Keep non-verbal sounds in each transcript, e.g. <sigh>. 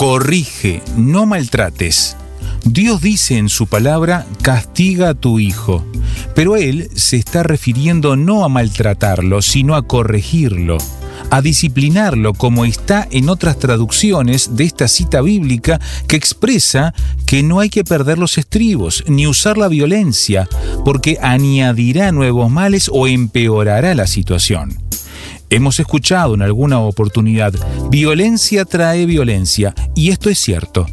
Corrige, no maltrates. Dios dice en su palabra, castiga a tu hijo, pero él se está refiriendo no a maltratarlo, sino a corregirlo, a disciplinarlo, como está en otras traducciones de esta cita bíblica que expresa que no hay que perder los estribos, ni usar la violencia, porque añadirá nuevos males o empeorará la situación. Hemos escuchado en alguna oportunidad, violencia trae violencia, y esto es cierto.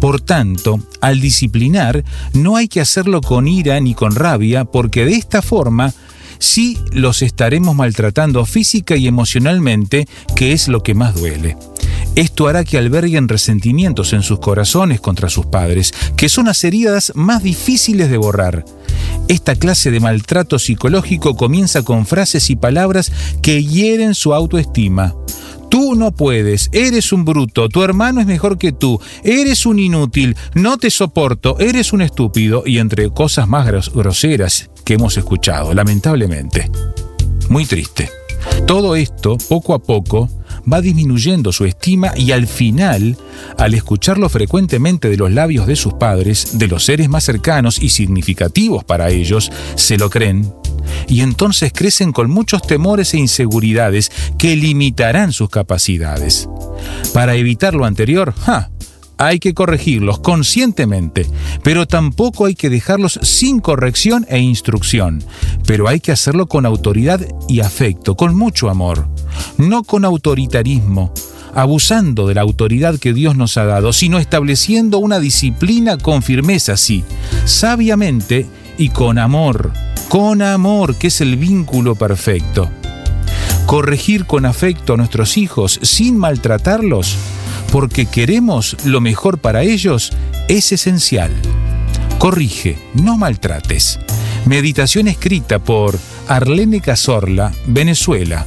Por tanto, al disciplinar, no hay que hacerlo con ira ni con rabia, porque de esta forma sí los estaremos maltratando física y emocionalmente, que es lo que más duele. Esto hará que alberguen resentimientos en sus corazones contra sus padres, que son las heridas más difíciles de borrar. Esta clase de maltrato psicológico comienza con frases y palabras que hieren su autoestima. Tú no puedes, eres un bruto, tu hermano es mejor que tú, eres un inútil, no te soporto, eres un estúpido y entre cosas más gros- groseras que hemos escuchado, lamentablemente. Muy triste. Todo esto, poco a poco, va disminuyendo su estima y al final, al escucharlo frecuentemente de los labios de sus padres, de los seres más cercanos y significativos para ellos, se lo creen. Y entonces crecen con muchos temores e inseguridades que limitarán sus capacidades. Para evitar lo anterior, ¡ja! Hay que corregirlos conscientemente, pero tampoco hay que dejarlos sin corrección e instrucción. Pero hay que hacerlo con autoridad y afecto, con mucho amor, no con autoritarismo, abusando de la autoridad que Dios nos ha dado, sino estableciendo una disciplina con firmeza, sí, sabiamente y con amor, con amor, que es el vínculo perfecto. Corregir con afecto a nuestros hijos sin maltratarlos, porque queremos lo mejor para ellos, es esencial. Corrige, no maltrates. Meditación escrita por Arlene Cazorla, Venezuela.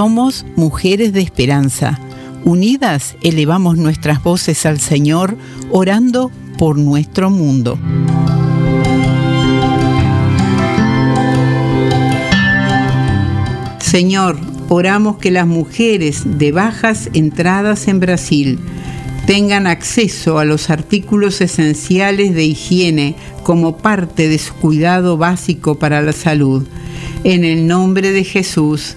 Somos mujeres de esperanza. Unidas elevamos nuestras voces al Señor, orando por nuestro mundo. Señor, oramos que las mujeres de bajas entradas en Brasil tengan acceso a los artículos esenciales de higiene como parte de su cuidado básico para la salud. En el nombre de Jesús.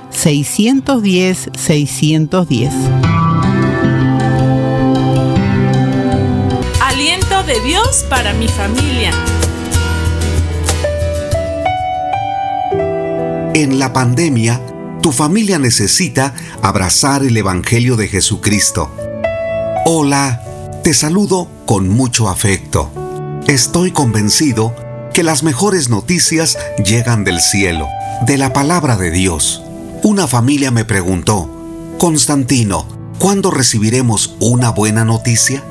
610 610. Aliento de Dios para mi familia. En la pandemia, tu familia necesita abrazar el Evangelio de Jesucristo. Hola, te saludo con mucho afecto. Estoy convencido que las mejores noticias llegan del cielo, de la palabra de Dios. Una familia me preguntó, Constantino, ¿cuándo recibiremos una buena noticia?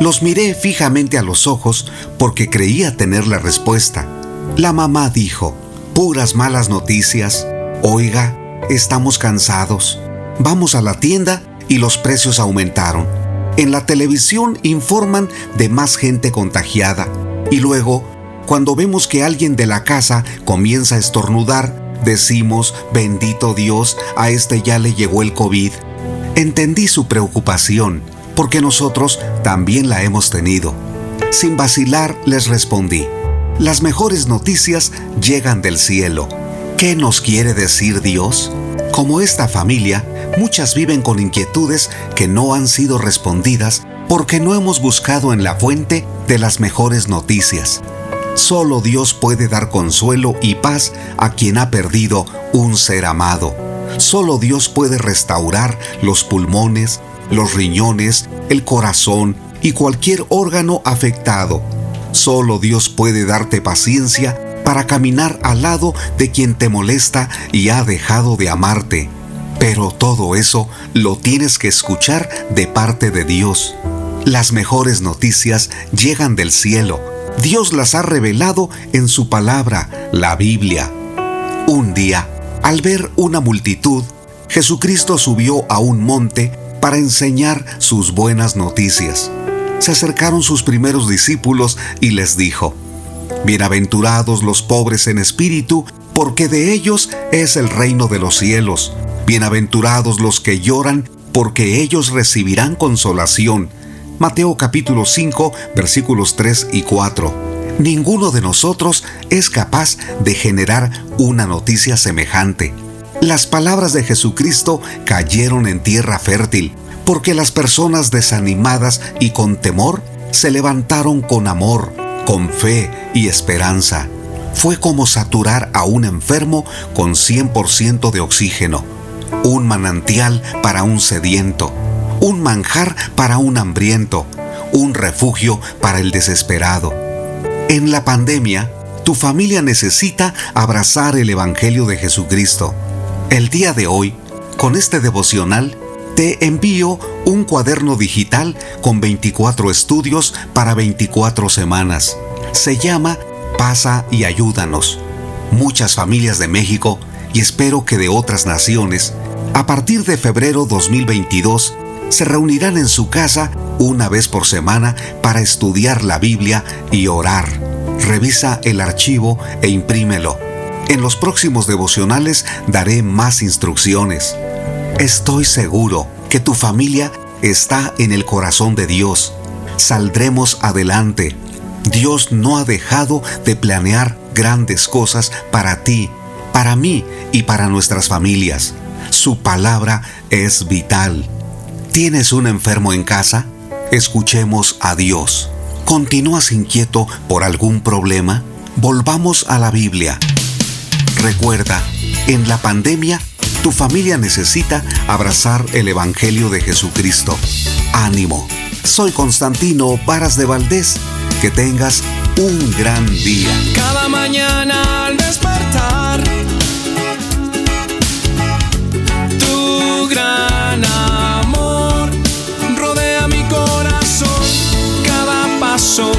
Los miré fijamente a los ojos porque creía tener la respuesta. La mamá dijo, puras malas noticias. Oiga, estamos cansados. Vamos a la tienda y los precios aumentaron. En la televisión informan de más gente contagiada. Y luego, cuando vemos que alguien de la casa comienza a estornudar, decimos, bendito Dios, a este ya le llegó el COVID. Entendí su preocupación, porque nosotros también la hemos tenido. Sin vacilar les respondí, las mejores noticias llegan del cielo. ¿Qué nos quiere decir Dios? Como esta familia, muchas viven con inquietudes que no han sido respondidas porque no hemos buscado en la fuente de las mejores noticias. Solo Dios puede dar consuelo y paz a quien ha perdido un ser amado. Solo Dios puede restaurar los pulmones, los riñones, el corazón y cualquier órgano afectado Solo Dios puede darte paciencia para caminar al lado de quien te molesta y ha dejado de amarte. Pero todo eso lo tienes que escuchar de parte de Dios. Las mejores noticias llegan del cielo. Dios las ha revelado en su palabra, la Biblia. Un día, al ver una multitud, Jesucristo subió a un monte para enseñar sus buenas noticias se acercaron sus primeros discípulos y les dijo, Bienaventurados los pobres en espíritu, porque de ellos es el reino de los cielos. Bienaventurados los que lloran, porque ellos recibirán consolación. Mateo capítulo 5 versículos 3 y 4. Ninguno de nosotros es capaz de generar una noticia semejante. Las palabras de Jesucristo cayeron en tierra fértil porque las personas desanimadas y con temor se levantaron con amor, con fe y esperanza. Fue como saturar a un enfermo con 100% de oxígeno, un manantial para un sediento, un manjar para un hambriento, un refugio para el desesperado. En la pandemia, tu familia necesita abrazar el Evangelio de Jesucristo. El día de hoy, con este devocional, te envío un cuaderno digital con 24 estudios para 24 semanas. Se llama Pasa y ayúdanos. Muchas familias de México y espero que de otras naciones, a partir de febrero 2022, se reunirán en su casa una vez por semana para estudiar la Biblia y orar. Revisa el archivo e imprímelo. En los próximos devocionales daré más instrucciones. Estoy seguro que tu familia está en el corazón de Dios. Saldremos adelante. Dios no ha dejado de planear grandes cosas para ti, para mí y para nuestras familias. Su palabra es vital. ¿Tienes un enfermo en casa? Escuchemos a Dios. ¿Continúas inquieto por algún problema? Volvamos a la Biblia. Recuerda, en la pandemia tu familia necesita abrazar el Evangelio de Jesucristo. Ánimo. Soy Constantino Varas de Valdés. Que tengas un gran día. Cada mañana al despertar,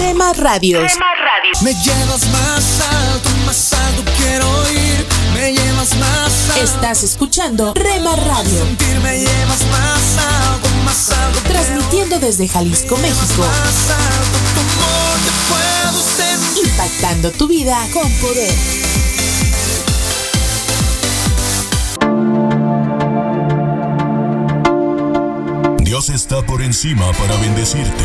Rema Radios. Me llevas más alto, más alto quiero ir. Me llevas más alto. Estás escuchando Rema Radio. Sentir, me llevas más alto, más alto. Transmitiendo desde Jalisco, México. Más alto, tu amor te puedo sentir. Impactando tu vida con poder. Dios está por encima para bendecirte,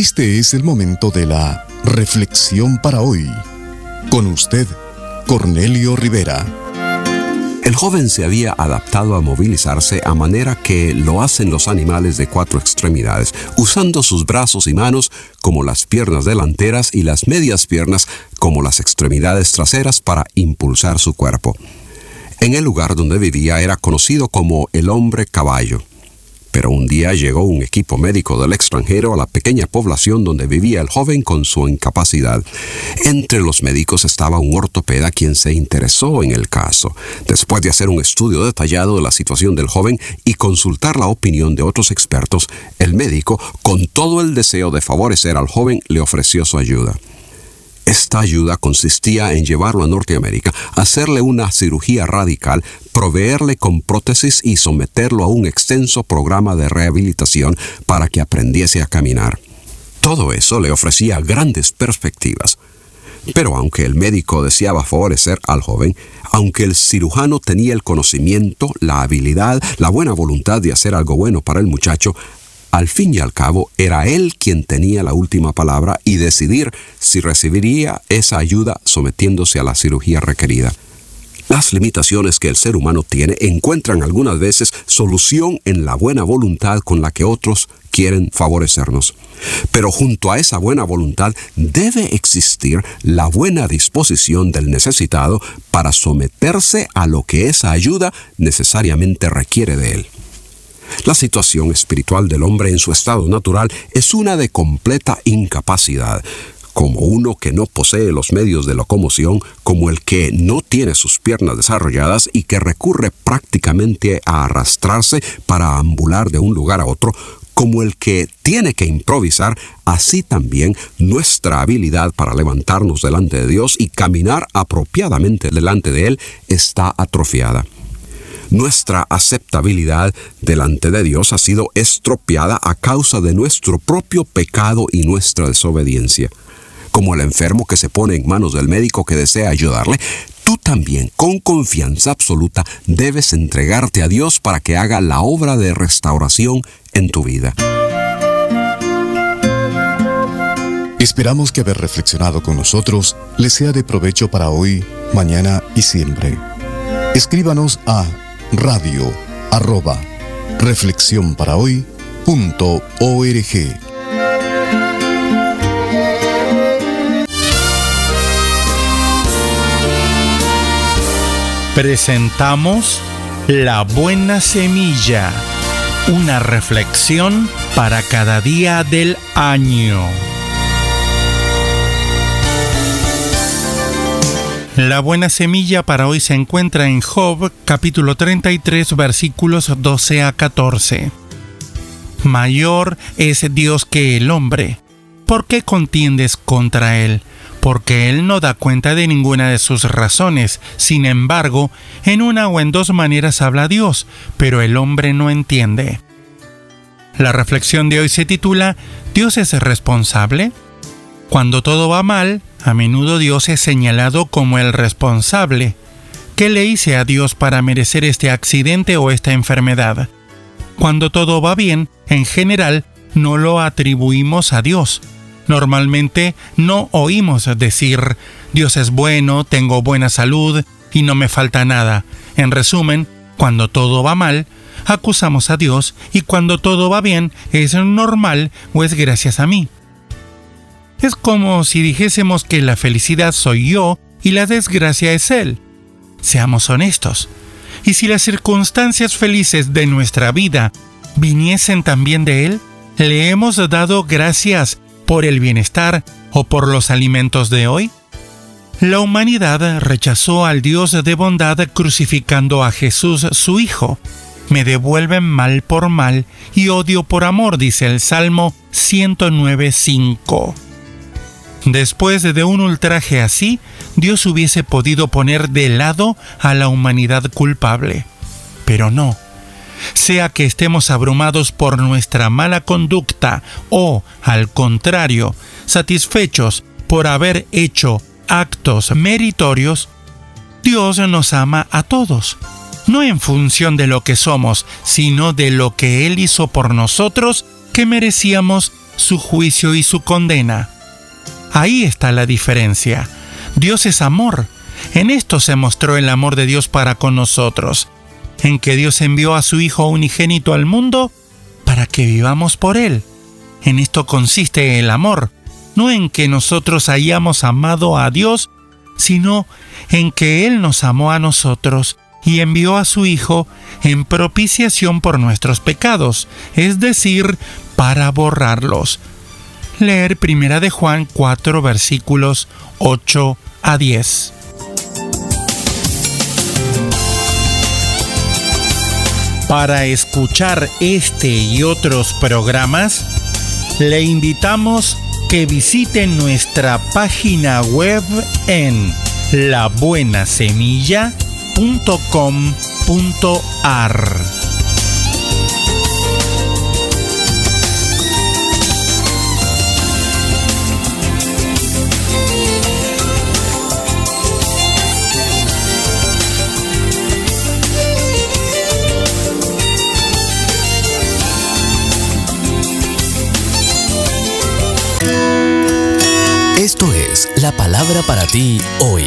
Este es el momento de la reflexión para hoy. Con usted, Cornelio Rivera. El joven se había adaptado a movilizarse a manera que lo hacen los animales de cuatro extremidades, usando sus brazos y manos como las piernas delanteras y las medias piernas como las extremidades traseras para impulsar su cuerpo. En el lugar donde vivía era conocido como el hombre caballo. Pero un día llegó un equipo médico del extranjero a la pequeña población donde vivía el joven con su incapacidad. Entre los médicos estaba un ortopeda quien se interesó en el caso. Después de hacer un estudio detallado de la situación del joven y consultar la opinión de otros expertos, el médico, con todo el deseo de favorecer al joven, le ofreció su ayuda. Esta ayuda consistía en llevarlo a Norteamérica, hacerle una cirugía radical, proveerle con prótesis y someterlo a un extenso programa de rehabilitación para que aprendiese a caminar. Todo eso le ofrecía grandes perspectivas. Pero aunque el médico deseaba favorecer al joven, aunque el cirujano tenía el conocimiento, la habilidad, la buena voluntad de hacer algo bueno para el muchacho, al fin y al cabo era él quien tenía la última palabra y decidir si recibiría esa ayuda sometiéndose a la cirugía requerida. Las limitaciones que el ser humano tiene encuentran algunas veces solución en la buena voluntad con la que otros quieren favorecernos. Pero junto a esa buena voluntad debe existir la buena disposición del necesitado para someterse a lo que esa ayuda necesariamente requiere de él. La situación espiritual del hombre en su estado natural es una de completa incapacidad, como uno que no posee los medios de locomoción, como el que no tiene sus piernas desarrolladas y que recurre prácticamente a arrastrarse para ambular de un lugar a otro, como el que tiene que improvisar, así también nuestra habilidad para levantarnos delante de Dios y caminar apropiadamente delante de Él está atrofiada. Nuestra aceptabilidad delante de Dios ha sido estropeada a causa de nuestro propio pecado y nuestra desobediencia. Como el enfermo que se pone en manos del médico que desea ayudarle, tú también, con confianza absoluta, debes entregarte a Dios para que haga la obra de restauración en tu vida. Esperamos que haber reflexionado con nosotros les sea de provecho para hoy, mañana y siempre. Escríbanos a radio arroba reflexión para hoy punto org. Presentamos La Buena Semilla, una reflexión para cada día del año. La buena semilla para hoy se encuentra en Job capítulo 33 versículos 12 a 14. Mayor es Dios que el hombre. ¿Por qué contiendes contra él? Porque él no da cuenta de ninguna de sus razones. Sin embargo, en una o en dos maneras habla Dios, pero el hombre no entiende. La reflexión de hoy se titula ¿Dios es responsable? Cuando todo va mal, a menudo Dios es señalado como el responsable. ¿Qué le hice a Dios para merecer este accidente o esta enfermedad? Cuando todo va bien, en general, no lo atribuimos a Dios. Normalmente no oímos decir, Dios es bueno, tengo buena salud y no me falta nada. En resumen, cuando todo va mal, acusamos a Dios y cuando todo va bien, es normal o es gracias a mí. Es como si dijésemos que la felicidad soy yo y la desgracia es Él. Seamos honestos. ¿Y si las circunstancias felices de nuestra vida viniesen también de Él? ¿Le hemos dado gracias por el bienestar o por los alimentos de hoy? La humanidad rechazó al Dios de bondad crucificando a Jesús su Hijo. Me devuelven mal por mal y odio por amor, dice el Salmo 109.5. Después de un ultraje así, Dios hubiese podido poner de lado a la humanidad culpable. Pero no. Sea que estemos abrumados por nuestra mala conducta o, al contrario, satisfechos por haber hecho actos meritorios, Dios nos ama a todos, no en función de lo que somos, sino de lo que Él hizo por nosotros que merecíamos su juicio y su condena. Ahí está la diferencia. Dios es amor. En esto se mostró el amor de Dios para con nosotros, en que Dios envió a su Hijo unigénito al mundo para que vivamos por Él. En esto consiste el amor, no en que nosotros hayamos amado a Dios, sino en que Él nos amó a nosotros y envió a su Hijo en propiciación por nuestros pecados, es decir, para borrarlos leer Primera de Juan 4 versículos 8 a 10. Para escuchar este y otros programas, le invitamos que visite nuestra página web en labuenasemilla.com.ar. La palabra para ti hoy.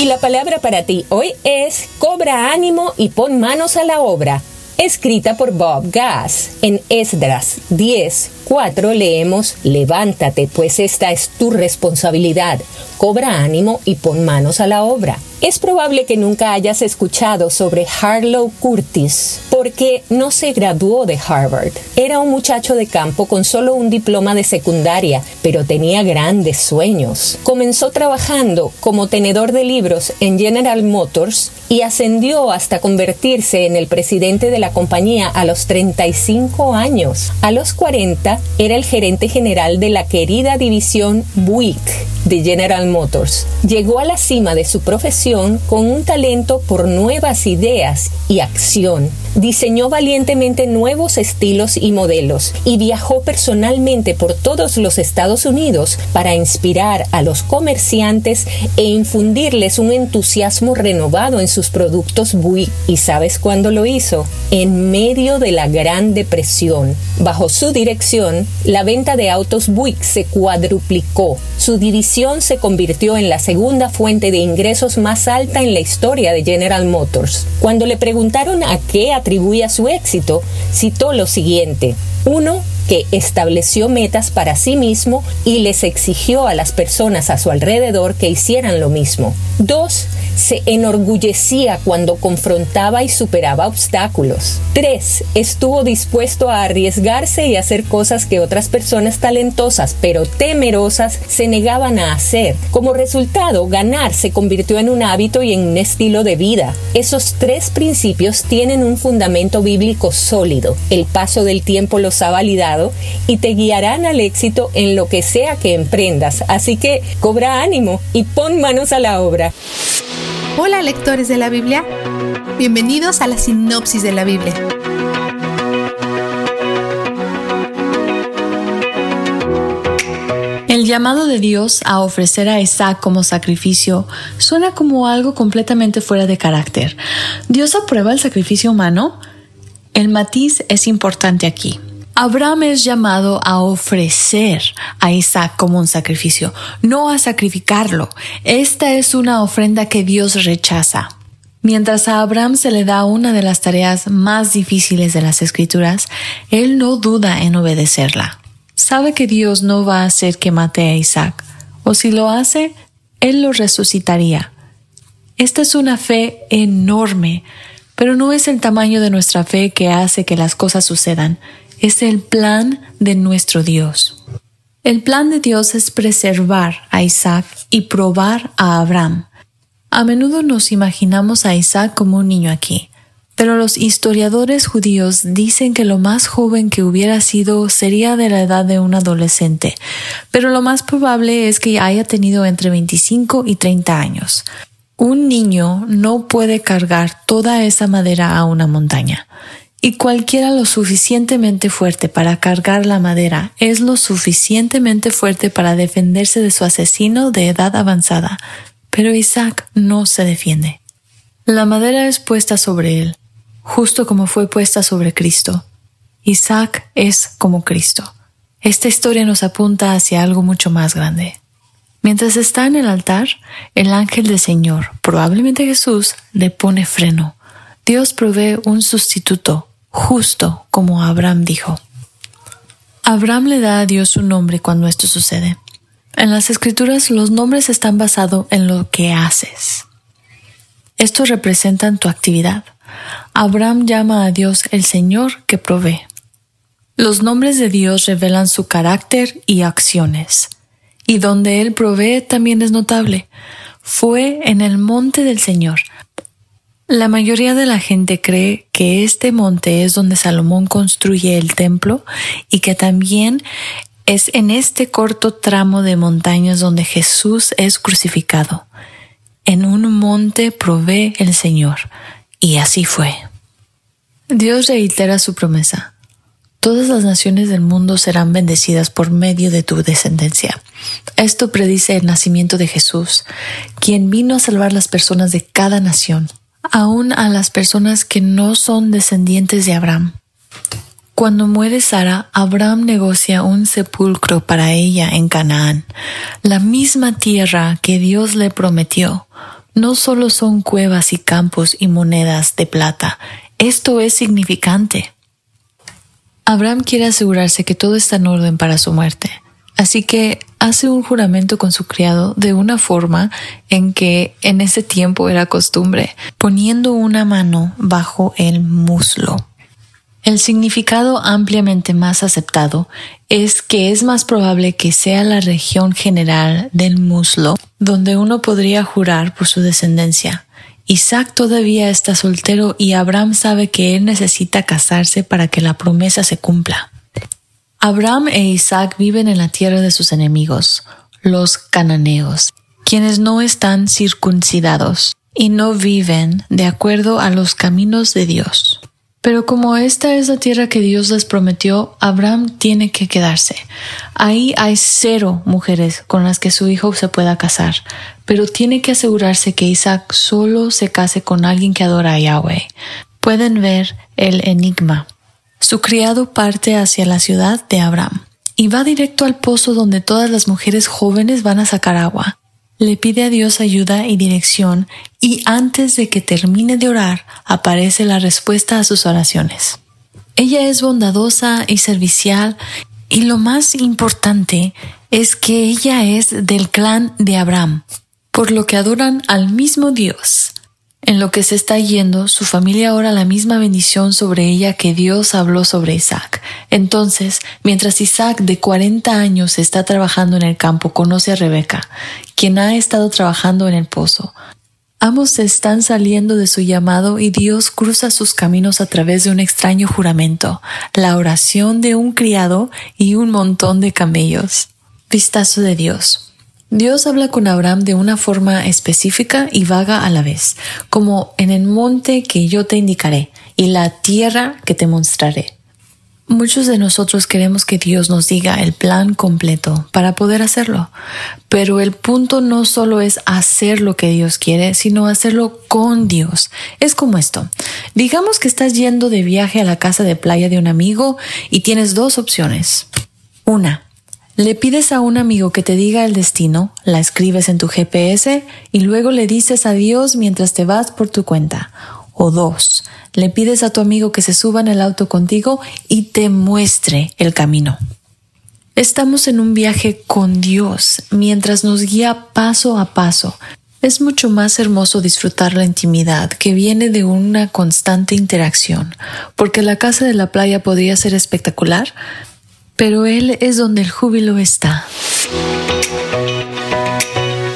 Y la palabra para ti hoy es cobra ánimo y pon manos a la obra. Escrita por Bob Gass en Esdras 10, 4 leemos, levántate, pues esta es tu responsabilidad, cobra ánimo y pon manos a la obra. Es probable que nunca hayas escuchado sobre Harlow Curtis, porque no se graduó de Harvard. Era un muchacho de campo con solo un diploma de secundaria, pero tenía grandes sueños. Comenzó trabajando como tenedor de libros en General Motors y ascendió hasta convertirse en el presidente de la compañía a los 35 años. A los 40 era el gerente general de la querida división Buick de General Motors. Llegó a la cima de su profesión con un talento por nuevas ideas y acción. Diseñó valientemente nuevos estilos y modelos y viajó personalmente por todos los Estados Unidos para inspirar a los comerciantes e infundirles un entusiasmo renovado en sus productos Buick. ¿Y sabes cuándo lo hizo? En medio de la Gran Depresión. Bajo su dirección, la venta de autos Buick se cuadruplicó. Su división se convirtió en la segunda fuente de ingresos más alta en la historia de General Motors. Cuando le preguntaron a qué atribuía su éxito, citó lo siguiente. Uno, que estableció metas para sí mismo y les exigió a las personas a su alrededor que hicieran lo mismo. Dos, se enorgullecía cuando confrontaba y superaba obstáculos. 3. Estuvo dispuesto a arriesgarse y hacer cosas que otras personas talentosas pero temerosas se negaban a hacer. Como resultado, ganar se convirtió en un hábito y en un estilo de vida. Esos tres principios tienen un fundamento bíblico sólido. El paso del tiempo los ha validado y te guiarán al éxito en lo que sea que emprendas. Así que cobra ánimo y pon manos a la obra. Hola lectores de la Biblia, bienvenidos a la sinopsis de la Biblia. El llamado de Dios a ofrecer a Isaac como sacrificio suena como algo completamente fuera de carácter. ¿Dios aprueba el sacrificio humano? El matiz es importante aquí. Abraham es llamado a ofrecer a Isaac como un sacrificio, no a sacrificarlo. Esta es una ofrenda que Dios rechaza. Mientras a Abraham se le da una de las tareas más difíciles de las escrituras, él no duda en obedecerla. Sabe que Dios no va a hacer que mate a Isaac, o si lo hace, él lo resucitaría. Esta es una fe enorme, pero no es el tamaño de nuestra fe que hace que las cosas sucedan, es el plan de nuestro Dios. El plan de Dios es preservar a Isaac y probar a Abraham. A menudo nos imaginamos a Isaac como un niño aquí, pero los historiadores judíos dicen que lo más joven que hubiera sido sería de la edad de un adolescente, pero lo más probable es que haya tenido entre 25 y 30 años. Un niño no puede cargar toda esa madera a una montaña y cualquiera lo suficientemente fuerte para cargar la madera es lo suficientemente fuerte para defenderse de su asesino de edad avanzada. Pero Isaac no se defiende. La madera es puesta sobre él, justo como fue puesta sobre Cristo. Isaac es como Cristo. Esta historia nos apunta hacia algo mucho más grande. Mientras está en el altar, el ángel del Señor, probablemente Jesús, le pone freno. Dios provee un sustituto, justo como Abraham dijo. Abraham le da a Dios un nombre cuando esto sucede. En las escrituras los nombres están basados en lo que haces. Estos representan tu actividad. Abraham llama a Dios el Señor que provee. Los nombres de Dios revelan su carácter y acciones. Y donde Él provee también es notable. Fue en el monte del Señor, la mayoría de la gente cree que este monte es donde Salomón construye el templo y que también es en este corto tramo de montañas donde Jesús es crucificado. En un monte provee el Señor. Y así fue. Dios reitera su promesa. Todas las naciones del mundo serán bendecidas por medio de tu descendencia. Esto predice el nacimiento de Jesús, quien vino a salvar las personas de cada nación aún a las personas que no son descendientes de Abraham. Cuando muere Sara, Abraham negocia un sepulcro para ella en Canaán, la misma tierra que Dios le prometió. No solo son cuevas y campos y monedas de plata, esto es significante. Abraham quiere asegurarse que todo está en orden para su muerte. Así que hace un juramento con su criado de una forma en que en ese tiempo era costumbre, poniendo una mano bajo el muslo. El significado ampliamente más aceptado es que es más probable que sea la región general del muslo donde uno podría jurar por su descendencia. Isaac todavía está soltero y Abraham sabe que él necesita casarse para que la promesa se cumpla. Abraham e Isaac viven en la tierra de sus enemigos, los cananeos, quienes no están circuncidados y no viven de acuerdo a los caminos de Dios. Pero como esta es la tierra que Dios les prometió, Abraham tiene que quedarse. Ahí hay cero mujeres con las que su hijo se pueda casar, pero tiene que asegurarse que Isaac solo se case con alguien que adora a Yahweh. Pueden ver el enigma. Su criado parte hacia la ciudad de Abraham y va directo al pozo donde todas las mujeres jóvenes van a sacar agua. Le pide a Dios ayuda y dirección y antes de que termine de orar aparece la respuesta a sus oraciones. Ella es bondadosa y servicial y lo más importante es que ella es del clan de Abraham. por lo que adoran al mismo Dios. En lo que se está yendo, su familia ora la misma bendición sobre ella que Dios habló sobre Isaac. Entonces, mientras Isaac de 40 años está trabajando en el campo, conoce a Rebeca, quien ha estado trabajando en el pozo. Ambos están saliendo de su llamado y Dios cruza sus caminos a través de un extraño juramento, la oración de un criado y un montón de camellos. Vistazo de Dios. Dios habla con Abraham de una forma específica y vaga a la vez, como en el monte que yo te indicaré y la tierra que te mostraré. Muchos de nosotros queremos que Dios nos diga el plan completo para poder hacerlo, pero el punto no solo es hacer lo que Dios quiere, sino hacerlo con Dios. Es como esto. Digamos que estás yendo de viaje a la casa de playa de un amigo y tienes dos opciones. Una, le pides a un amigo que te diga el destino, la escribes en tu GPS y luego le dices adiós mientras te vas por tu cuenta. O dos, le pides a tu amigo que se suba en el auto contigo y te muestre el camino. Estamos en un viaje con Dios mientras nos guía paso a paso. Es mucho más hermoso disfrutar la intimidad que viene de una constante interacción, porque la casa de la playa podría ser espectacular, pero Él es donde el júbilo está.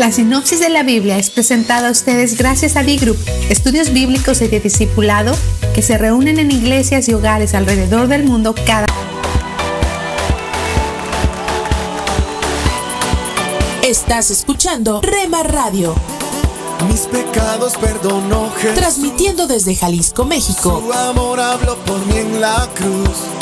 La sinopsis de la Biblia es presentada a ustedes gracias a B-Group, estudios bíblicos y de discipulado que se reúnen en iglesias y hogares alrededor del mundo cada Estás escuchando Rema Radio. Mis pecados perdonó Jesús. Transmitiendo desde Jalisco, México. Su amor habló por mí en la cruz.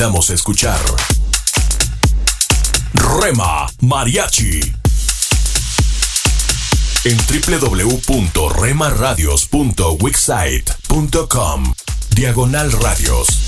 A escuchar. Rema Mariachi. En www.remaradios.wixsite.com Diagonal Radios.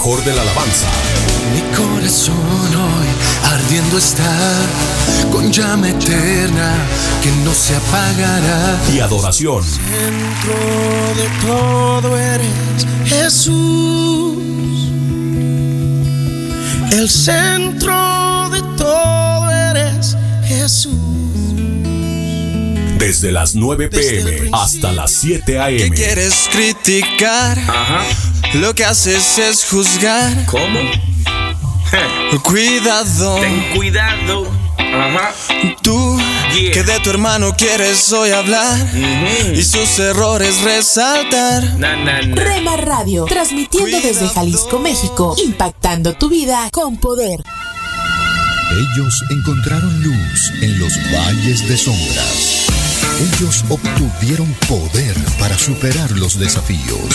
mejor de la alabanza. Mi corazón hoy ardiendo está con llama eterna que no se apagará. Y adoración. Dentro de todo eres Jesús. El centro de todo eres Jesús. Desde las 9 p.m. hasta las 7 ¿Qué a.m. quieres criticar? Lo que haces es juzgar. ¿Cómo? <laughs> Cuidado. Ten cuidado. Ajá. Tú Yeah. que de tu hermano quieres hoy hablar y sus errores resaltar. Na, na, na. Rema Radio. Transmitiendo desde Jalisco, México. Impactando tu vida con poder. Ellos encontraron luz en los valles de sombras. Ellos obtuvieron poder para superar los desafíos.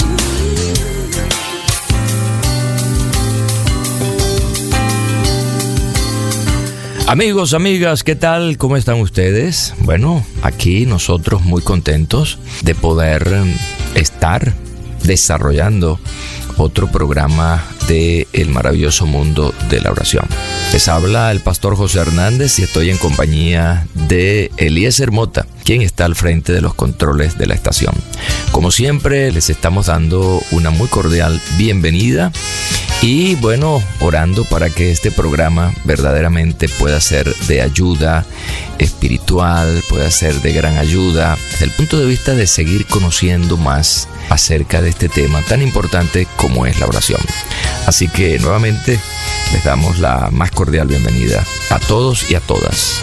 Amigos, amigas, ¿qué tal? ¿Cómo están ustedes? Bueno, aquí nosotros muy contentos de poder em, estar desarrollando otro programa de El maravilloso mundo de la oración. Les habla el pastor José Hernández y estoy en compañía de Eliezer Mota, quien está al frente de los controles de la estación. Como siempre, les estamos dando una muy cordial bienvenida y bueno, orando para que este programa verdaderamente pueda ser de ayuda espiritual, pueda ser de gran ayuda, desde el punto de vista de seguir conociendo más acerca de este tema tan importante como es la oración. Así que nuevamente les damos la más cordial bienvenida a todos y a todas.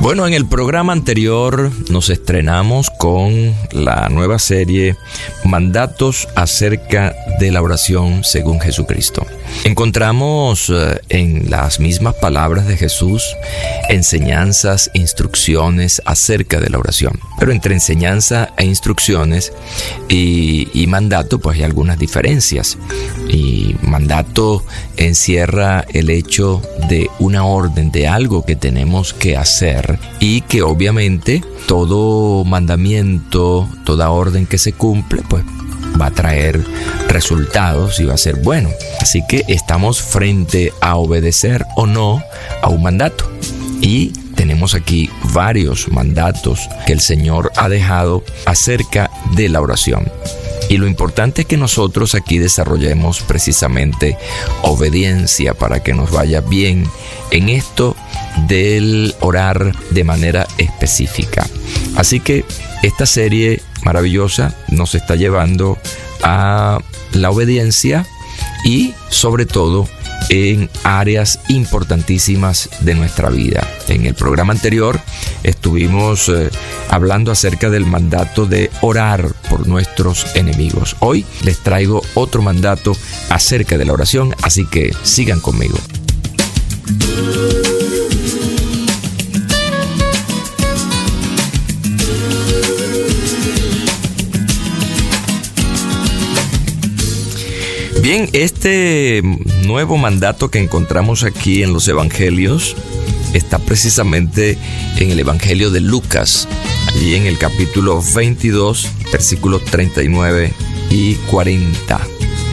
Bueno, en el programa anterior nos estrenamos con la nueva serie Mandatos acerca de la oración según Jesucristo. Encontramos eh, en las mismas palabras de Jesús enseñanzas, instrucciones acerca de la oración. Pero entre enseñanza e instrucciones y, y mandato pues hay algunas diferencias. Y mandato encierra el hecho de una orden, de algo que tenemos que hacer y que obviamente todo mandamiento, toda orden que se cumple pues va a traer resultados y va a ser bueno. Así que estamos frente a obedecer o no a un mandato. Y tenemos aquí varios mandatos que el Señor ha dejado acerca de la oración. Y lo importante es que nosotros aquí desarrollemos precisamente obediencia para que nos vaya bien en esto del orar de manera específica. Así que esta serie maravillosa nos está llevando a la obediencia y sobre todo en áreas importantísimas de nuestra vida. En el programa anterior estuvimos eh, hablando acerca del mandato de orar por nuestros enemigos. Hoy les traigo otro mandato acerca de la oración, así que sigan conmigo. Bien, este nuevo mandato que encontramos aquí en los Evangelios está precisamente en el Evangelio de Lucas, allí en el capítulo 22, versículos 39 y 40.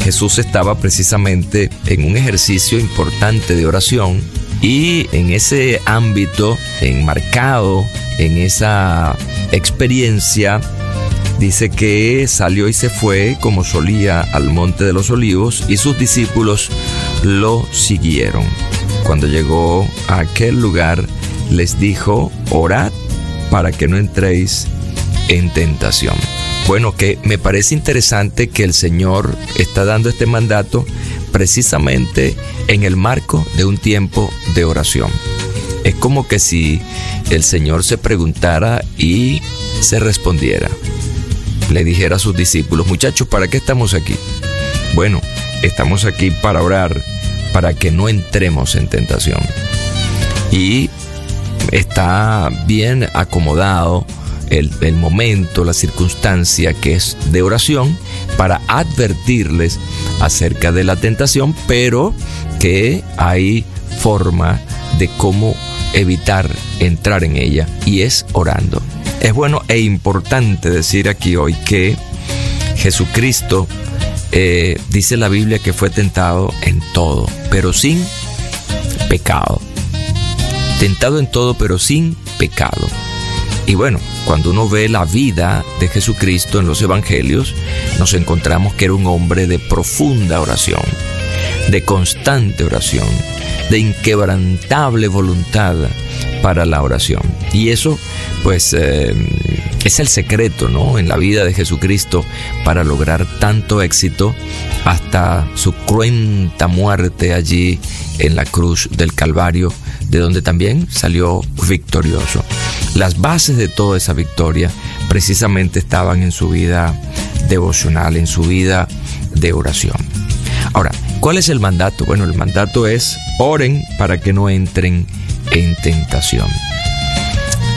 Jesús estaba precisamente en un ejercicio importante de oración y en ese ámbito enmarcado, en esa experiencia, dice que salió y se fue como solía al monte de los olivos y sus discípulos lo siguieron. Cuando llegó a aquel lugar les dijo, orad para que no entréis en tentación. Bueno, que me parece interesante que el Señor está dando este mandato precisamente en el marco de un tiempo de oración. Es como que si el Señor se preguntara y se respondiera le dijera a sus discípulos, muchachos, ¿para qué estamos aquí? Bueno, estamos aquí para orar, para que no entremos en tentación. Y está bien acomodado el, momento, la circunstancia que es de oración para advertirles acerca de la tentación, pero que hay forma de cómo evitar entrar en ella y es orando. Es bueno e importante decir aquí hoy que Jesucristo eh, dice la Biblia que fue tentado en todo, pero sin pecado. Tentado en todo, pero sin pecado. Y bueno, cuando uno ve la vida de Jesucristo en los evangelios, nos encontramos que era un hombre de profunda oración, de constante oración, de inquebrantable voluntad para la oración. Y eso, pues, eh, es el secreto, ¿no? En la vida de Jesucristo para lograr tanto éxito hasta su cruenta muerte allí en la cruz del Calvario, de donde también salió victorioso. Las bases de toda esa victoria precisamente estaban en su vida devocional, en su vida de oración. Ahora, ¿cuál es el mandato? Bueno, el mandato es oren para que no entren en tentación.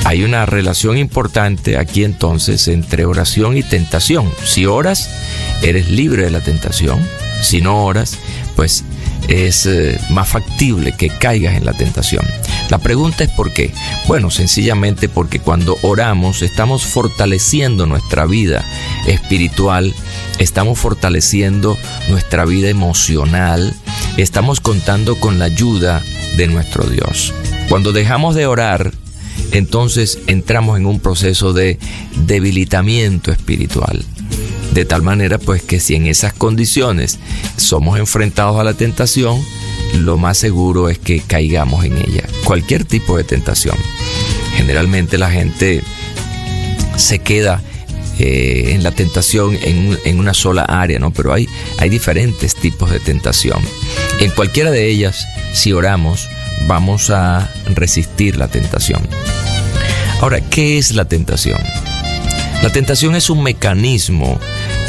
hay una relación importante aquí entonces entre oración y tentación. Si oras, eres libre de la tentación. Si no oras, pues es eh, más factible que caigas en la tentación. La pregunta es por qué. Bueno, sencillamente porque cuando oramos estamos fortaleciendo nuestra vida espiritual, estamos fortaleciendo nuestra vida emocional, estamos contando con la ayuda de nuestro Dios. Cuando dejamos de orar, entonces entramos en un proceso de debilitamiento espiritual. De tal manera pues que si en esas condiciones somos enfrentados a la tentación, lo más seguro es que caigamos en ella. Cualquier tipo de tentación. Generalmente la gente se queda eh, en la tentación en, en, una sola área, ¿no? Pero hay, hay diferentes tipos de tentación. En cualquiera de ellas, si oramos, vamos a resistir la tentación. Ahora, ¿qué es la tentación? La tentación es un mecanismo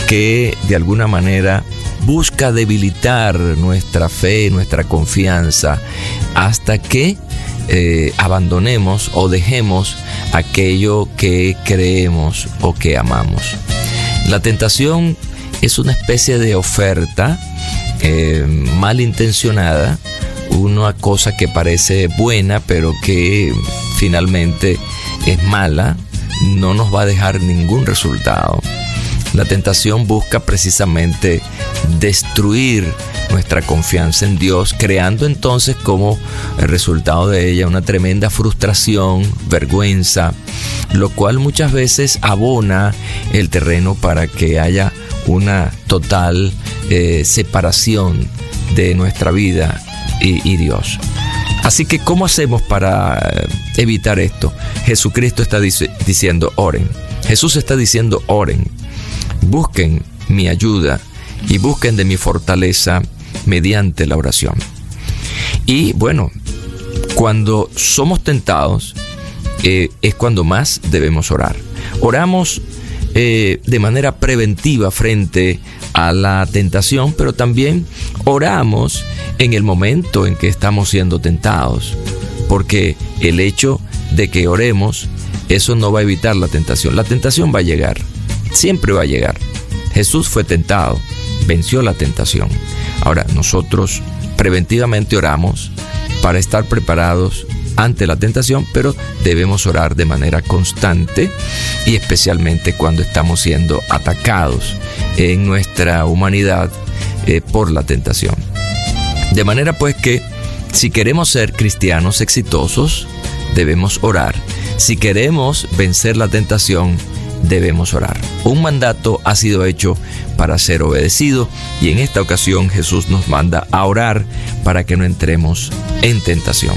que de alguna manera busca debilitar nuestra fe, nuestra confianza, hasta que eh, abandonemos o dejemos aquello que creemos o que amamos. La tentación es una especie de oferta eh, malintencionada, una cosa que parece buena pero que finalmente es mala, no nos va a dejar ningún resultado. La tentación busca precisamente destruir nuestra confianza en Dios, creando entonces como el resultado de ella una tremenda frustración, vergüenza, lo cual muchas veces abona el terreno para que haya una total eh, separación de nuestra vida y, Dios. Así que, ¿cómo hacemos para eh, evitar esto? Jesucristo está diciendo, oren. Jesús está diciendo, oren. Busquen mi ayuda y busquen de mi fortaleza mediante la oración. Y bueno, cuando somos tentados eh, es cuando más debemos orar. Oramos eh, de manera preventiva frente a la tentación, pero también oramos en el momento en que estamos siendo tentados, porque el hecho de que oremos, eso no va a evitar la tentación. La tentación va a llegar, siempre va a llegar. Jesús fue tentado, venció la tentación. Ahora, nosotros preventivamente oramos para estar preparados ante la tentación, pero debemos orar de manera constante y especialmente cuando estamos siendo atacados en nuestra humanidad eh, por la tentación. De manera pues que si queremos ser cristianos exitosos, debemos orar. Si queremos vencer la tentación, debemos orar. Un mandato ha sido hecho para ser obedecido y en esta ocasión Jesús nos manda a orar para que no entremos en tentación.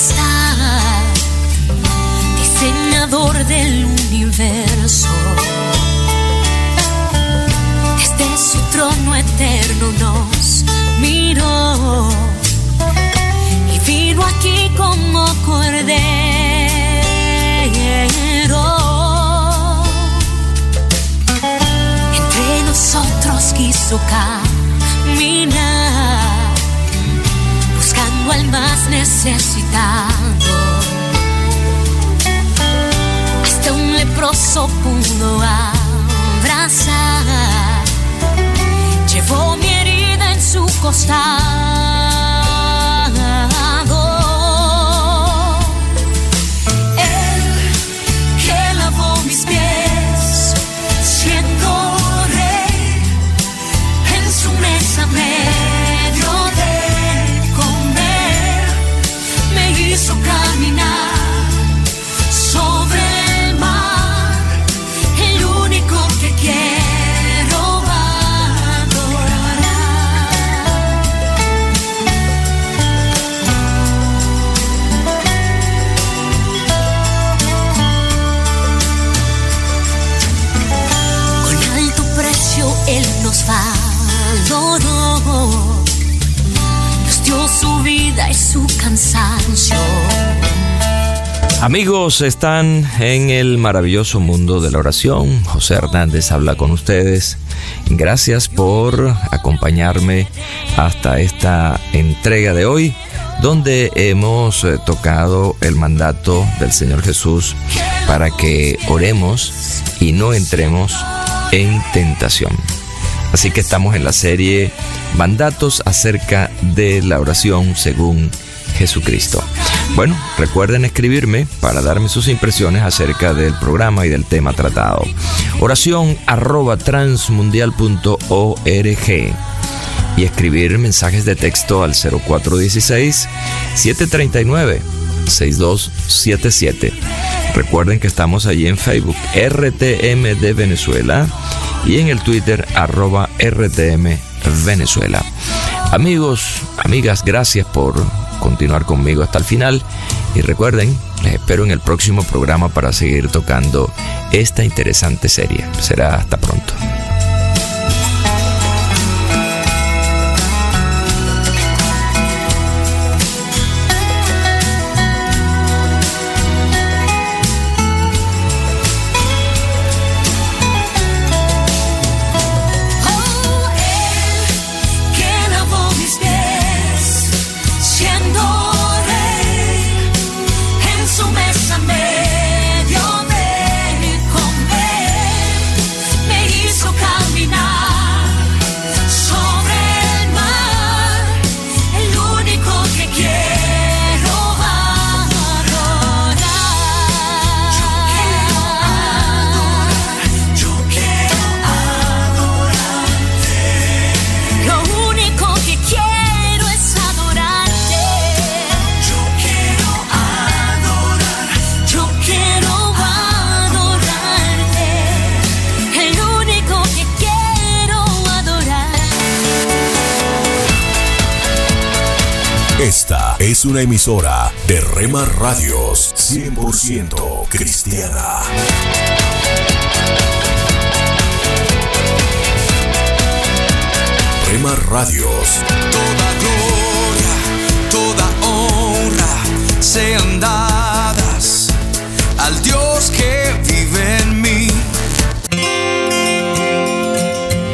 majestad, diseñador del universo. Desde su trono eterno nos miró y vino aquí como cordero. Entre nosotros quiso caer Mas necessitado, Hasta un leproso pudo abrazar. Llevó mi herida en su costado. Amigos, están en el maravilloso mundo de la oración. José Hernández habla con ustedes. Gracias por acompañarme hasta esta entrega de hoy, donde hemos eh, tocado el mandato del Señor Jesús para que oremos y no entremos en tentación. Así que estamos en la serie Mandatos acerca de la oración según Jesucristo. Bueno, recuerden escribirme para darme sus impresiones acerca del programa y del tema tratado. Oración arroba transmundial.org y escribir mensajes de texto al 0416-739-6277. Recuerden que estamos allí en Facebook, RTM de Venezuela, y en el Twitter, arroba RTM Venezuela. Amigos, amigas, gracias por continuar conmigo hasta el final y recuerden, les espero en el próximo programa para seguir tocando esta interesante serie. Será hasta pronto. Es una emisora de Rema Radios 100% cristiana. Rema Radios. Toda gloria, toda honra sean dadas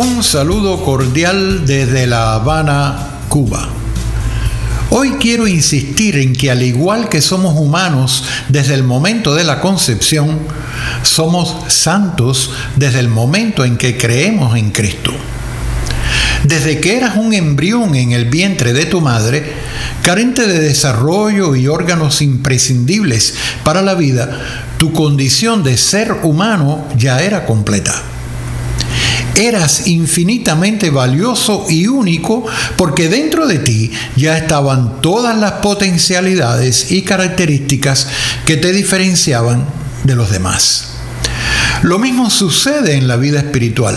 Un saludo cordial desde La Habana, Cuba. Hoy quiero insistir en que al igual que somos humanos desde el momento de la concepción, somos santos desde el momento en que creemos en Cristo. Desde que eras un embrión en el vientre de tu madre, carente de desarrollo y órganos imprescindibles para la vida, tu condición de ser humano ya era completa. Eras infinitamente valioso y único porque dentro de ti ya estaban todas las potencialidades y características que te diferenciaban de los demás. Lo mismo sucede en la vida espiritual.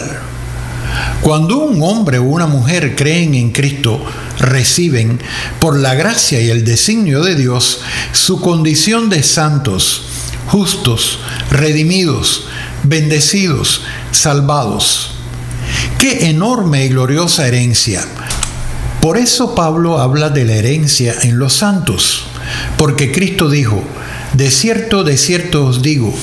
Cuando un hombre o una mujer creen en Cristo, reciben, por la gracia y el designio de Dios, su condición de santos, justos, redimidos, bendecidos, salvados. Qué enorme y gloriosa herencia. Por eso Pablo habla de la herencia en los santos, porque Cristo dijo, de cierto, de cierto os digo,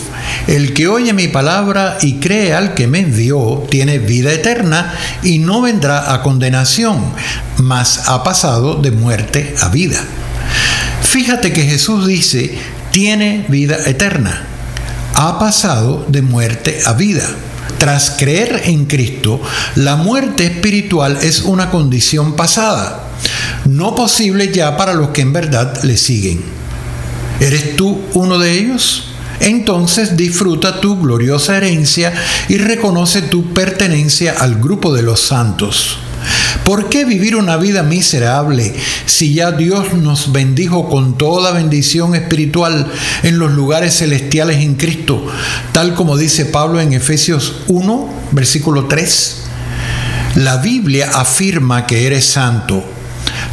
el que oye mi palabra y cree al que me envió tiene vida eterna y no vendrá a condenación, mas ha pasado de muerte a vida. Fíjate que Jesús dice, tiene vida eterna, ha pasado de muerte a vida. Tras creer en Cristo, la muerte espiritual es una condición pasada, no posible ya para los que en verdad le siguen. ¿Eres tú uno de ellos? Entonces disfruta tu gloriosa herencia y reconoce tu pertenencia al grupo de los santos. ¿Por qué vivir una vida miserable si ya Dios nos bendijo con toda bendición espiritual en los lugares celestiales en Cristo? Tal como dice Pablo en Efesios 1, versículo 3. La Biblia afirma que eres santo,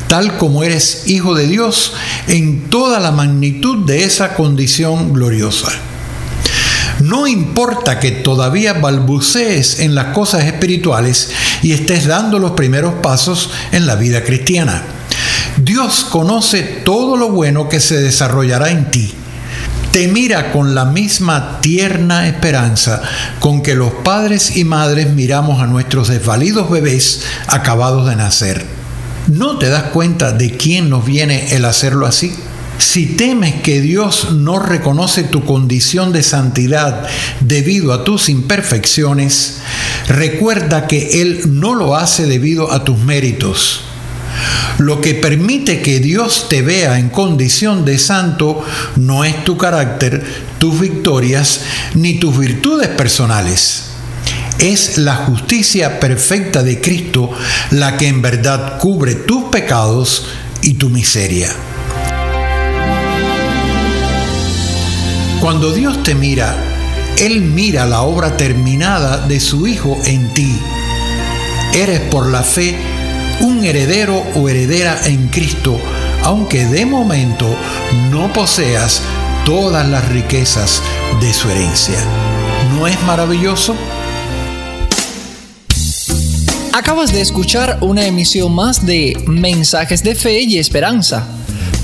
tal como eres hijo de Dios en toda la magnitud de esa condición gloriosa. No importa que todavía balbucees en las cosas espirituales y estés dando los primeros pasos en la vida cristiana. Dios conoce todo lo bueno que se desarrollará en ti. Te mira con la misma tierna esperanza con que los padres y madres miramos a nuestros desvalidos bebés acabados de nacer. ¿No te das cuenta de quién nos viene el hacerlo así? Si temes que Dios no reconoce tu condición de santidad debido a tus imperfecciones, recuerda que Él no lo hace debido a tus méritos. Lo que permite que Dios te vea en condición de santo no es tu carácter, tus victorias, ni tus virtudes personales. Es la justicia perfecta de Cristo la que en verdad cubre tus pecados y tu miseria. Cuando Dios te mira, Él mira la obra terminada de su Hijo en ti. Eres por la fe un heredero o heredera en Cristo, aunque de momento no poseas todas las riquezas de su herencia. ¿No es maravilloso? Acabas de escuchar una emisión más de Mensajes de Fe y Esperanza.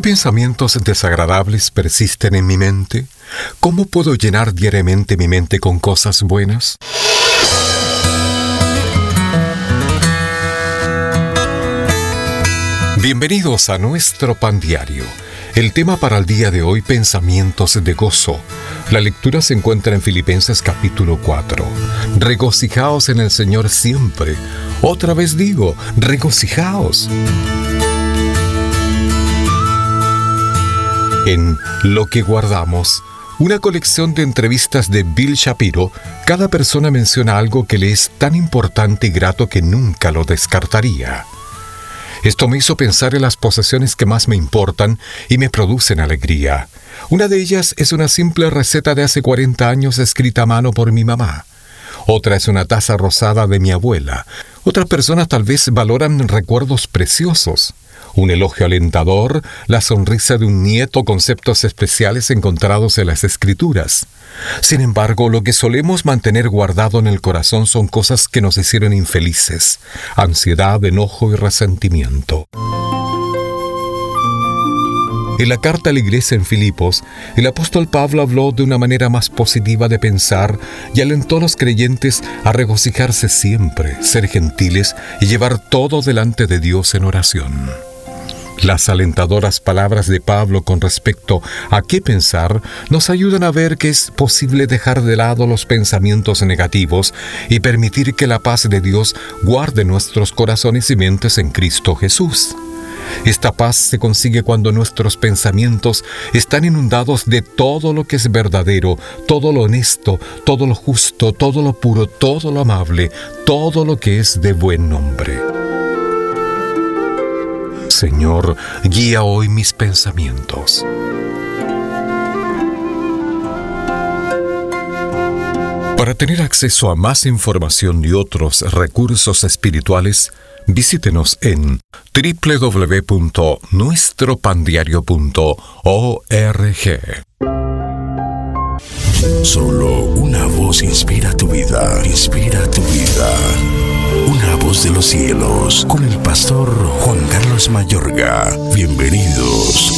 ¿Qué pensamientos desagradables persisten en mi mente? ¿Cómo puedo llenar diariamente mi mente con cosas buenas? Bienvenidos a nuestro pan diario. El tema para el día de hoy, pensamientos de gozo. La lectura se encuentra en Filipenses capítulo 4. Regocijaos en el Señor siempre. Otra vez digo, regocijaos. En Lo que guardamos, una colección de entrevistas de Bill Shapiro, cada persona menciona algo que le es tan importante y grato que nunca lo descartaría. Esto me hizo pensar en las posesiones que más me importan y me producen alegría. Una de ellas es una simple receta de hace 40 años escrita a mano por mi mamá. Otra es una taza rosada de mi abuela. Otras personas tal vez valoran recuerdos preciosos. Un elogio alentador, la sonrisa de un nieto, conceptos especiales encontrados en las escrituras. Sin embargo, lo que solemos mantener guardado en el corazón son cosas que nos hicieron infelices, ansiedad, enojo y resentimiento. En la carta a la iglesia en Filipos, el apóstol Pablo habló de una manera más positiva de pensar y alentó a los creyentes a regocijarse siempre, ser gentiles y llevar todo delante de Dios en oración. Las alentadoras palabras de Pablo con respecto a qué pensar nos ayudan a ver que es posible dejar de lado los pensamientos negativos y permitir que la paz de Dios guarde nuestros corazones y mentes en Cristo Jesús. Esta paz se consigue cuando nuestros pensamientos están inundados de todo lo que es verdadero, todo lo honesto, todo lo justo, todo lo puro, todo lo amable, todo lo que es de buen nombre. Señor, guía hoy mis pensamientos. Para tener acceso a más información y otros recursos espirituales, visítenos en www.nuestropandiario.org. Solo una voz inspira tu vida, inspira tu vida. De los cielos, con el pastor Juan Carlos Mayorga. Bienvenidos.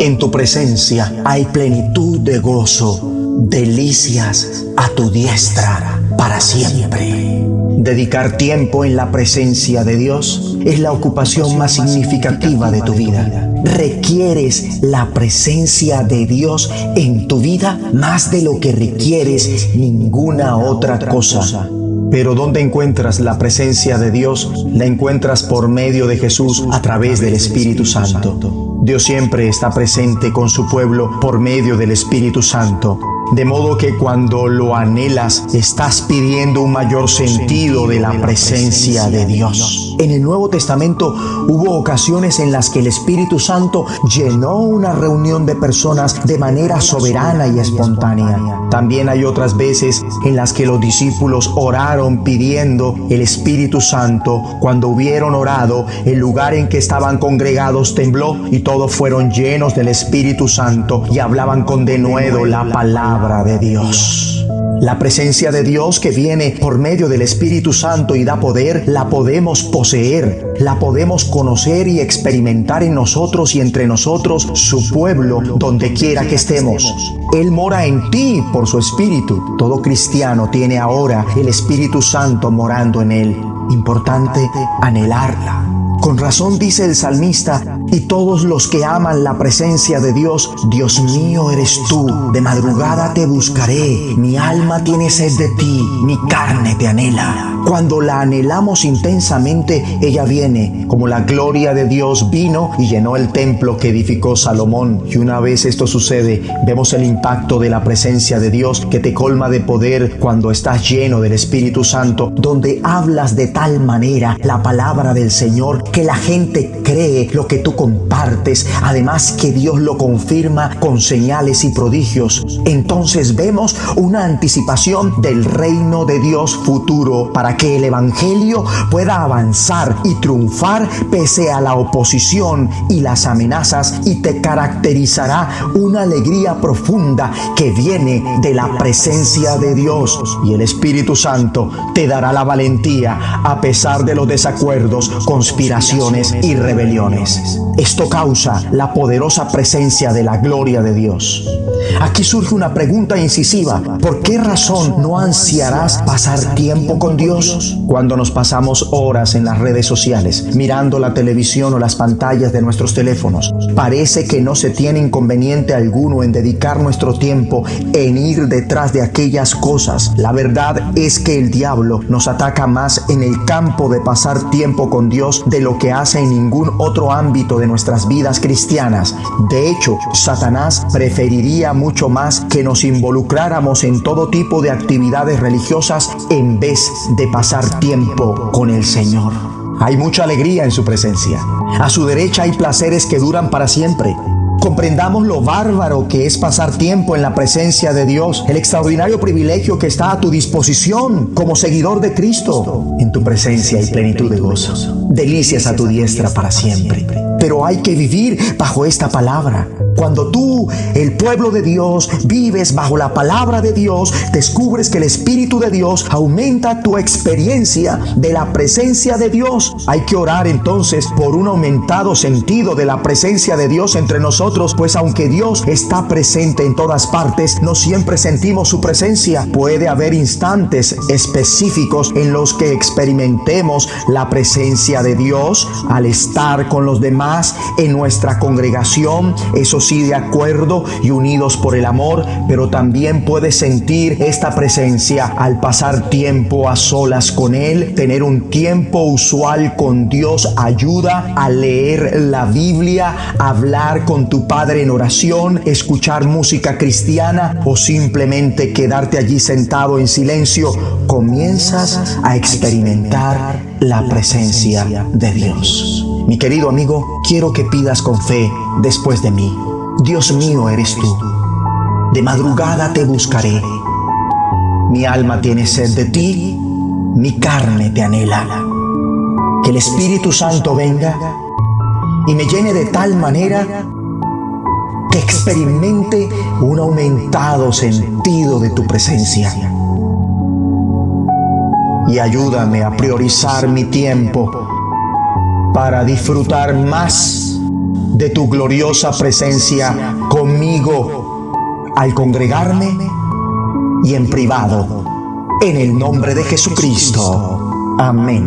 En tu presencia hay plenitud de gozo delicias a tu diestra para siempre. Dedicar tiempo en la presencia de Dios es la ocupación más significativa de tu vida. Requieres la presencia de Dios en tu vida más de lo que requieres ninguna otra cosa. Pero ¿dónde encuentras la presencia de Dios? La encuentras por medio de Jesús a través del Espíritu Santo. Dios siempre está presente con su pueblo por medio del Espíritu Santo. De modo que cuando lo anhelas, estás pidiendo un mayor sentido de la presencia de Dios. En el Nuevo Testamento hubo ocasiones en las que el Espíritu Santo llenó una reunión de personas de manera soberana y espontánea. También hay otras veces en las que los discípulos oraron pidiendo el Espíritu Santo. Cuando hubieron orado, el lugar en que estaban congregados tembló y todos fueron llenos del Espíritu Santo y hablaban con denuedo la palabra de Dios. La presencia de Dios que viene por medio del Espíritu Santo y da poder, la podemos poseer, la podemos conocer y experimentar en nosotros y entre nosotros, su pueblo, donde quiera que estemos. Él mora en ti por su Espíritu. Todo cristiano tiene ahora el Espíritu Santo morando en él. Importante anhelarla. Con razón dice el salmista, y todos los que aman la presencia de Dios, Dios mío eres tú, de madrugada te buscaré, mi alma tiene sed de ti, mi carne te anhela. Cuando la anhelamos intensamente, ella viene, como la gloria de Dios vino y llenó el templo que edificó Salomón. Y una vez esto sucede, vemos el impacto de la presencia de Dios que te colma de poder cuando estás lleno del Espíritu Santo, donde hablas de tal manera la palabra del Señor que la gente cree lo que tú compartes, además que Dios lo confirma con señales y prodigios. Entonces vemos una anticipación del reino de Dios futuro para que el Evangelio pueda avanzar y triunfar pese a la oposición y las amenazas y te caracterizará una alegría profunda que viene de la presencia de Dios y el Espíritu Santo te dará la valentía a pesar de los desacuerdos, conspiraciones y rebeliones. Esto causa la poderosa presencia de la gloria de Dios. Aquí surge una pregunta incisiva. ¿Por qué razón no ansiarás pasar tiempo con Dios? Cuando nos pasamos horas en las redes sociales, mirando la televisión o las pantallas de nuestros teléfonos, parece que no se tiene inconveniente alguno en dedicar nuestro tiempo en ir detrás de aquellas cosas. La verdad es que el diablo nos ataca más en el campo de pasar tiempo con Dios de lo que hace en ningún otro ámbito de nuestras vidas cristianas. De hecho, Satanás preferiría mucho más que nos involucráramos en todo tipo de actividades religiosas en vez de pasar tiempo con el Señor. Hay mucha alegría en su presencia. A su derecha hay placeres que duran para siempre. Comprendamos lo bárbaro que es pasar tiempo en la presencia de Dios, el extraordinario privilegio que está a tu disposición como seguidor de Cristo. En tu presencia hay plenitud de gozo, delicias a tu diestra para siempre. Pero hay que vivir bajo esta palabra. Cuando tú, el pueblo de Dios, vives bajo la palabra de Dios, descubres que el Espíritu de Dios aumenta tu experiencia de la presencia de Dios. Hay que orar entonces por un aumentado sentido de la presencia de Dios entre nosotros, pues aunque Dios está presente en todas partes, no siempre sentimos su presencia. Puede haber instantes específicos en los que experimentemos la presencia de Dios al estar con los demás en nuestra congregación. Eso sí, de acuerdo y unidos por el amor, pero también puedes sentir esta presencia al pasar tiempo a solas con Él, tener un tiempo usual con Dios ayuda a leer la Biblia, hablar con tu Padre en oración, escuchar música cristiana o simplemente quedarte allí sentado en silencio, comienzas a experimentar la presencia de Dios. Mi querido amigo, quiero que pidas con fe después de mí. Dios mío eres tú. De madrugada te buscaré. Mi alma tiene sed de ti, mi carne te anhela. Que el Espíritu Santo venga y me llene de tal manera que experimente un aumentado sentido de tu presencia. Y ayúdame a priorizar mi tiempo para disfrutar más de tu gloriosa presencia conmigo al congregarme y en privado. En el nombre de Jesucristo. Amén.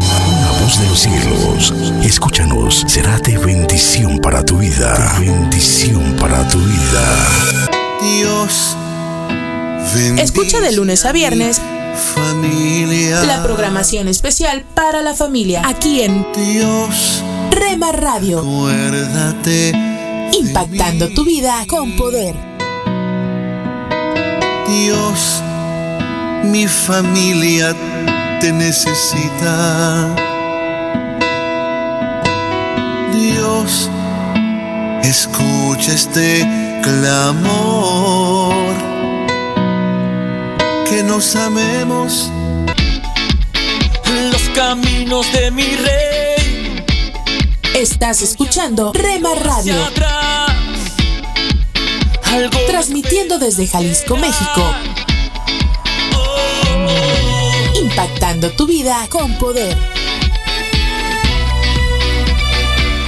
La voz de los cielos, escúchanos, será de bendición para tu vida. De bendición para tu vida. Dios. Escucha de lunes a viernes Familia. la programación especial para la familia aquí en Dios. Rema Radio. Acuérdate. Impactando tu vida con poder. Dios, mi familia te necesita. Dios, escucha este clamor. Que nos amemos. Los caminos de mi rey. Estás escuchando Rema Radio. Transmitiendo desde Jalisco, México. Impactando tu vida con poder.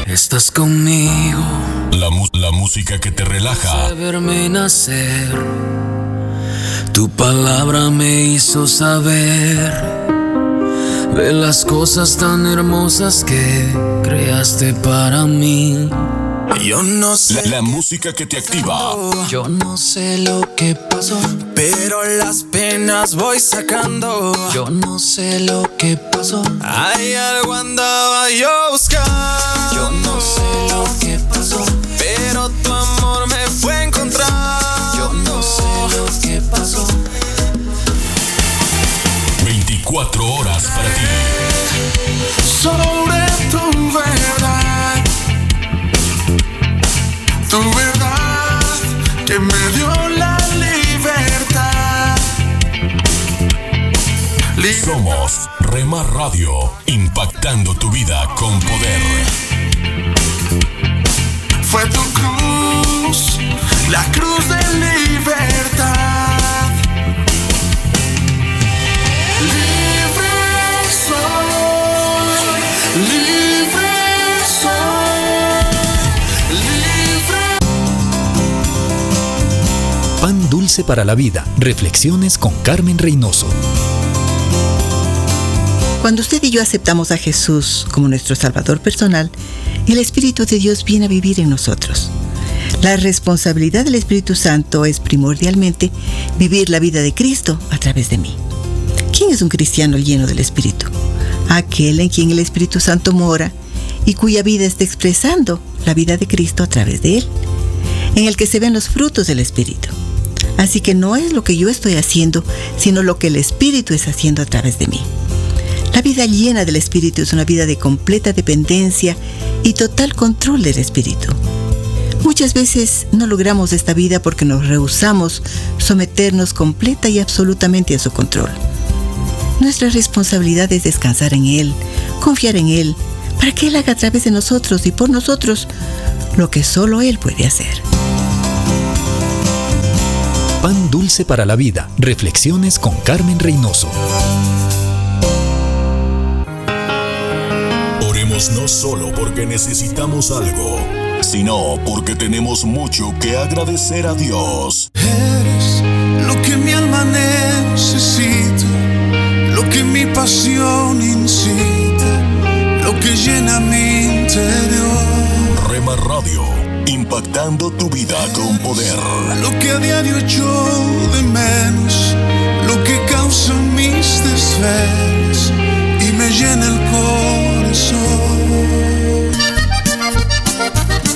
Estás conmigo. La, la música que te relaja. de verme nacer. Tu palabra me hizo saber de las cosas tan hermosas que creaste para mí. Yo no sé. La, la música que te activa. Yo no sé lo que pasó, pero las penas voy sacando. Yo no sé lo que pasó. Hay algo andaba yo buscando. Yo no sé 24 horas para ti. Sobre tu verdad, tu verdad que me dio la libertad. Somos Rema Radio, impactando tu vida con poder. Fue tu cruz, la cruz de libertad. Para la vida. Reflexiones con Carmen Reynoso. Cuando usted y yo aceptamos a Jesús como nuestro Salvador personal, el Espíritu de Dios viene a vivir en nosotros. La responsabilidad del Espíritu Santo es primordialmente vivir la vida de Cristo a través de mí. ¿Quién es un cristiano lleno del Espíritu? Aquel en quien el Espíritu Santo mora y cuya vida está expresando la vida de Cristo a través de él, en el que se ven los frutos del Espíritu. Así que no es lo que yo estoy haciendo, sino lo que el Espíritu es haciendo a través de mí. La vida llena del Espíritu es una vida de completa dependencia y total control del Espíritu. Muchas veces no logramos esta vida porque nos rehusamos someternos completa y absolutamente a su control. Nuestra responsabilidad es descansar en Él, confiar en Él, para que Él haga a través de nosotros y por nosotros lo que solo Él puede hacer. Pan dulce para la vida. Reflexiones con Carmen Reynoso. Oremos no solo porque necesitamos algo, sino porque tenemos mucho que agradecer a Dios. Eres lo que mi alma necesita, impactando tu vida con poder. Lo que a diario echo de menos, lo que causa mis desvelos y me llena el corazón.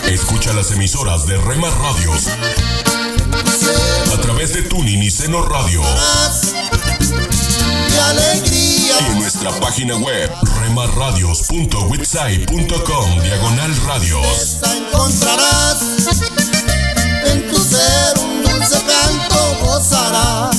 Escucha las emisoras de Rema Radios a través de Tuning y Seno Radio. Y en nuestra página web remarradios.witsai.com diagonal radios. encontrarás en tu ser un dulce canto gozarás.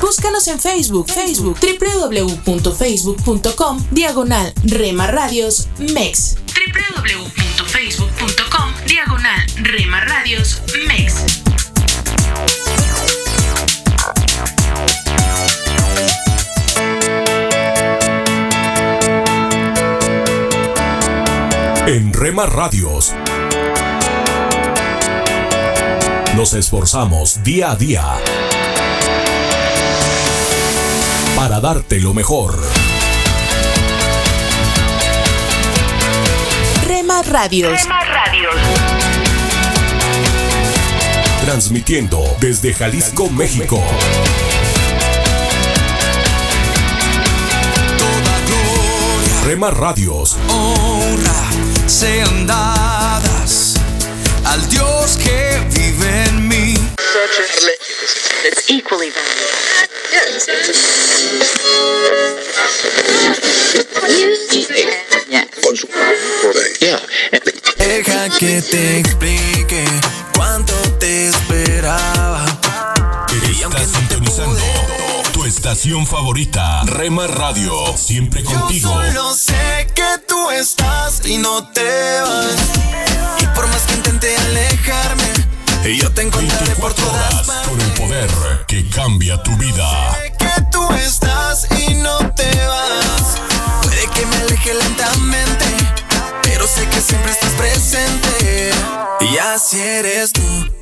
Búscanos en Facebook, Facebook, www.facebook.com, diagonal Rema Radios MEX. www.facebook.com, diagonal Rema Radios MEX. En Rema Radios Nos esforzamos día a día para darte lo mejor. Rema Radios. Transmitiendo desde Jalisco, México. Rema Radios. honra sean dadas al Dios que vive en mí. It's equally Deja que te explique cuánto te esperaba. Estás sintonizando tu estación favorita, Rema Radio, siempre contigo. Yo solo sé que tú estás y no te vas. Y por más que intente alejarme, yo te encontraré por 24 todas horas con el poder que cambia tu vida. que tú estás y no te vas. Puede que me aleje lentamente, pero sé que siempre estás presente. Y así eres tú.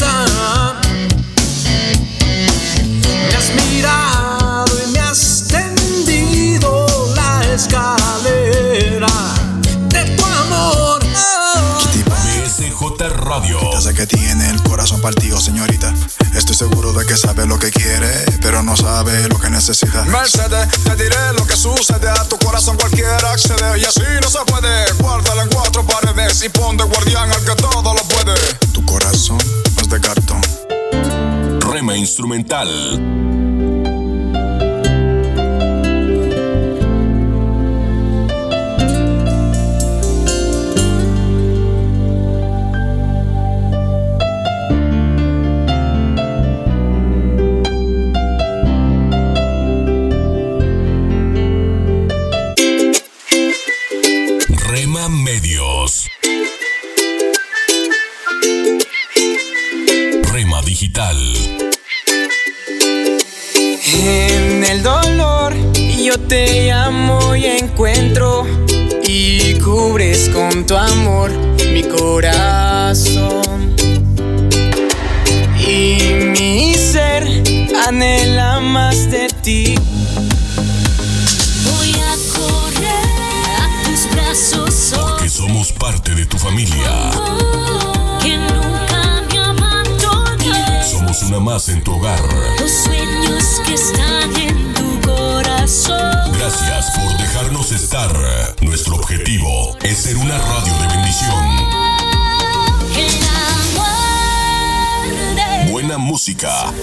me has mirado y me has tendido la escalera de tu amor. BSJ Radio, Desde que tiene el corazón partido, señorita. Estoy seguro de que sabe lo que quiere, pero no sabe lo que necesita. Mercedes, te diré lo que sucede a tu corazón cualquiera accede y así no se puede. Guárdalo en cuatro paredes y pon de guardián al que todo lo Instrumental,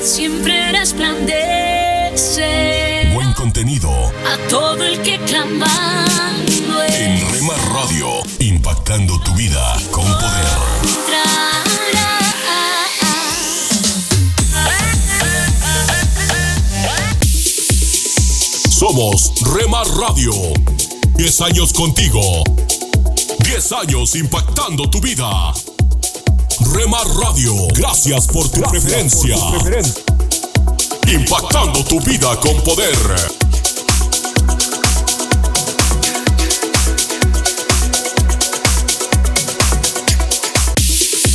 siempre resplandece buen contenido. a todo el que clamando En Rema Radio, impactando tu vida con poder. Somos Rema Radio. 10 años contigo. 10 años impactando tu vida. Rema Radio, gracias por tu preferencia. Impactando tu vida con poder.